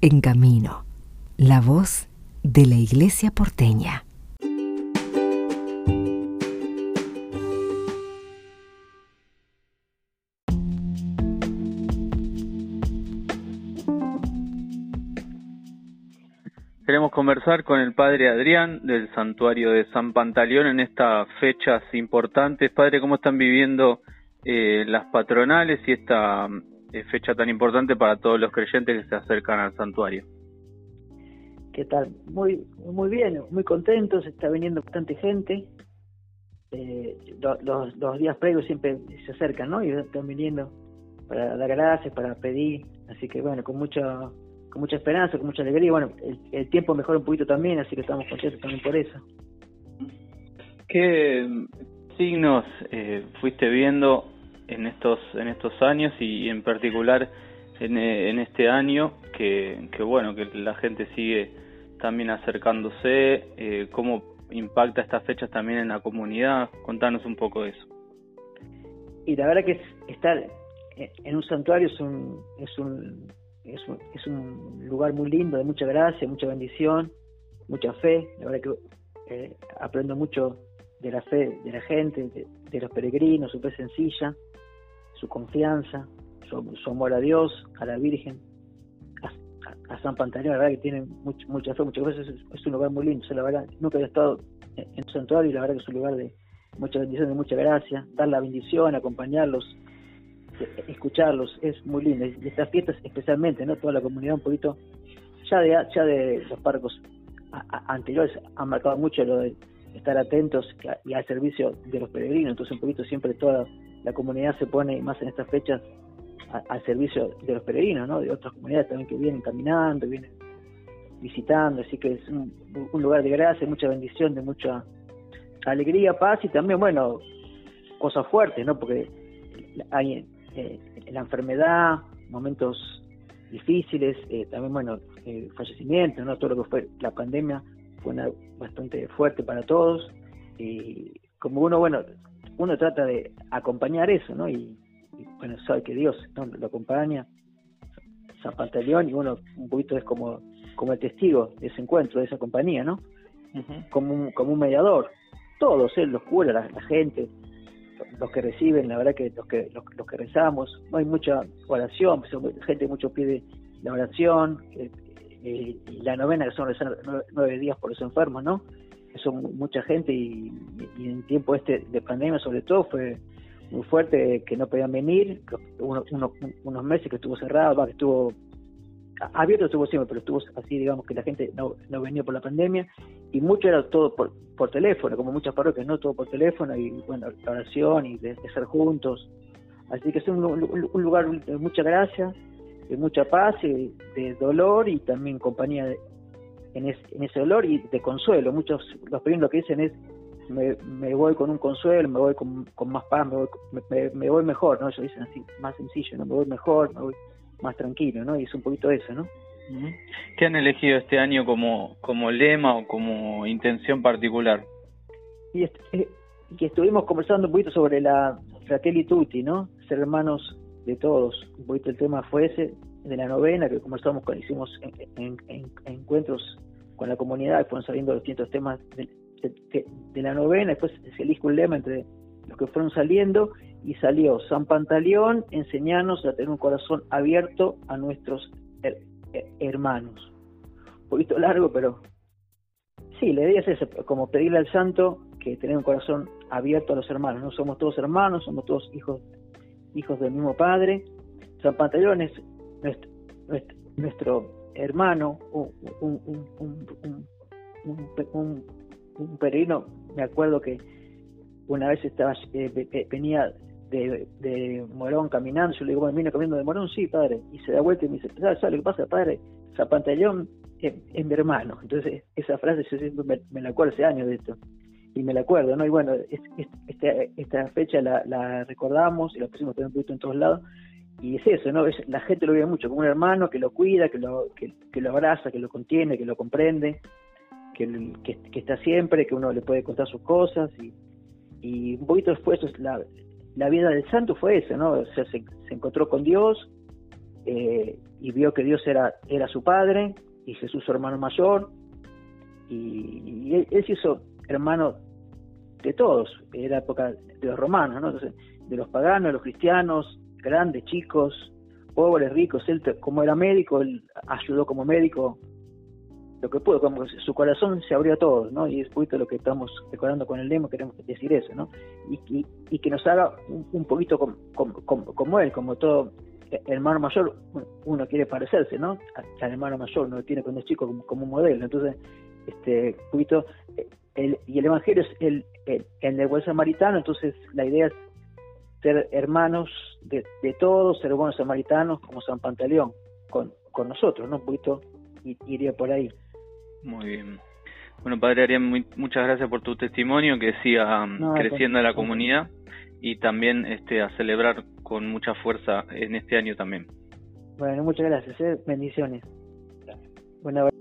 En Camino, la voz de la Iglesia porteña. Queremos conversar con el Padre Adrián del Santuario de San Pantaleón en estas fechas importantes. Padre, ¿cómo están viviendo eh, las patronales y esta fecha tan importante para todos los creyentes que se acercan al santuario? ¿Qué tal? Muy, muy bien, muy contentos, está viniendo bastante gente. Eh, los, los días previos siempre se acercan, ¿no? Y están viniendo para dar gracias, para pedir. Así que bueno, con mucha con mucha esperanza, con mucha alegría. Bueno, el, tiempo mejora un poquito también, así que estamos contentos también por eso. ¿Qué signos eh, fuiste viendo en estos en estos años y, en particular en, eh, en este año que, que, bueno que la gente sigue también acercándose eh, cómo impacta estas fechas también en la comunidad contanos un poco de eso y la verdad que estar en un santuario es un es un es un, es un lugar muy lindo, de mucha gracia, mucha bendición, mucha fe. La verdad que eh, aprendo mucho de la fe de la gente, de, los peregrinos, su fe sencilla, su confianza, su, amor a Dios, a la Virgen, a, San Pantaleón, la verdad que tienen mucha, mucha fe, muchas veces es, un lugar muy lindo. la verdad, nunca había estado en, santuario y la verdad que es un lugar de mucha bendición, de mucha gracia, dar la bendición, acompañarlos, escucharlos, es muy lindo. Y estas fiestas especialmente, ¿no? Toda la comunidad un poquito, ya de, ya de los parcos anteriores han marcado mucho lo de estar atentos y al servicio de los peregrinos, entonces un poquito siempre toda la comunidad se pone más en estas fechas al servicio de los peregrinos, ¿no? De otras comunidades también que vienen caminando, vienen visitando, así que es un, un lugar de gracia, mucha bendición, de mucha alegría, paz y también, bueno, cosas fuertes, ¿no? Porque hay eh, la enfermedad, momentos difíciles, eh, también, bueno, eh, fallecimientos, ¿no? Todo lo que fue la pandemia fue una, bastante fuerte para todos. Y como uno, bueno, uno trata de acompañar eso, ¿no? Y, bueno, sabe que Dios lo acompaña, San Pantaleón, y uno un poquito es como, como el testigo de ese encuentro, de esa compañía, ¿no? como, un, como un mediador. Todos, él, los curas, la gente, los que reciben, la verdad que los que los, que rezamos, hay mucha oración, gente mucho pide la oración, eh, y la novena que son nueve, días por los enfermos, ¿no? Eso mucha gente y, en tiempo este de pandemia sobre todo fue muy fuerte que no podían venir, unos meses que estuvo cerrado, que estuvo abierto estuvo siempre, pero estuvo así, digamos, que la gente no, no venía por la pandemia y mucho era todo por, por teléfono, como muchas parroquias, no todo por teléfono y bueno, la oración y de, ser juntos. Así que es un, un, lugar de mucha gracia, de mucha paz, y de dolor y también compañía en, en, ese dolor y de consuelo. Muchos, los primeros lo que dicen es, me, me, voy con un consuelo, me voy con, con más paz, me voy, me, me, voy mejor, ¿no? Ellos dicen así, más sencillo, ¿no? Me voy mejor, me voy más tranquilo, ¿no? Y es un poquito eso, ¿no? ¿Qué han elegido este año como, como lema o como intención particular? Y, eh, que estuvimos conversando un poquito sobre la Fratelli Tutti, ¿no? Ser hermanos de todos. Un poquito el tema fue ese, de la novena, que conversamos, con, hicimos en, encuentros con la comunidad, fueron saliendo los distintos temas de, la novena, después se eligió un lema entre los que fueron saliendo y salió San Pantaleón, enseñarnos a tener un corazón abierto a nuestros hermanos. Un poquito largo, pero sí, la idea es esa, como pedirle al santo que tener un corazón abierto a los hermanos. No somos todos hermanos, somos todos hijos hijos del mismo padre. San Pantaleón es nuestro, hermano, un, un, un, un, peregrino. Me acuerdo que una vez estaba eh, venía de, Morón caminando, yo le digo, bueno, vine caminando de Morón, sí, padre, y se da vuelta y me dice, ¿sabes, lo que pasa, padre? Zapantallón es, es, mi hermano. Entonces, esa frase yo siempre me, la acuerdo hace años de esto, y me la acuerdo, ¿no? Y bueno, es, esta, fecha la, recordamos y la pusimos también un poquito en todos lados, y es eso, ¿no? Es, la gente lo ve mucho como un hermano que lo cuida, que lo, que, lo abraza, que lo contiene, que lo comprende, que, que, que, está siempre, que uno le puede contar sus cosas, y, y un poquito después la, la vida del santo fue esa, ¿no? O sea, se, encontró con Dios, eh, y vio que Dios era, era su padre y Jesús su hermano mayor y, él, se hizo hermano de todos, era época de los romanos, ¿no? de los paganos, los cristianos, grandes, chicos, pobres, ricos, él como era médico, él ayudó como médico lo que pudo, como su corazón se abrió a todos, ¿no? Y es poquito lo que estamos decorando con el demo, queremos decir eso, ¿no? Y, y, que nos haga un, poquito como él, como todo hermano mayor, uno quiere parecerse, ¿no? Al hermano mayor, uno tiene cuando es chico como, un modelo, entonces, este, poquito, el, y el evangelio es el, el, el buen samaritano, entonces la idea es ser hermanos de, de todos, ser buenos samaritanos como San Pantaleón, con, con nosotros, ¿no? Un poquito iría por ahí. Muy bien. Bueno, Padre Arián, muchas gracias por tu testimonio, que siga um, creciendo la comunidad y también este, a celebrar con mucha fuerza en este año también. Bueno, muchas gracias, ¿eh? bendiciones. Gracias.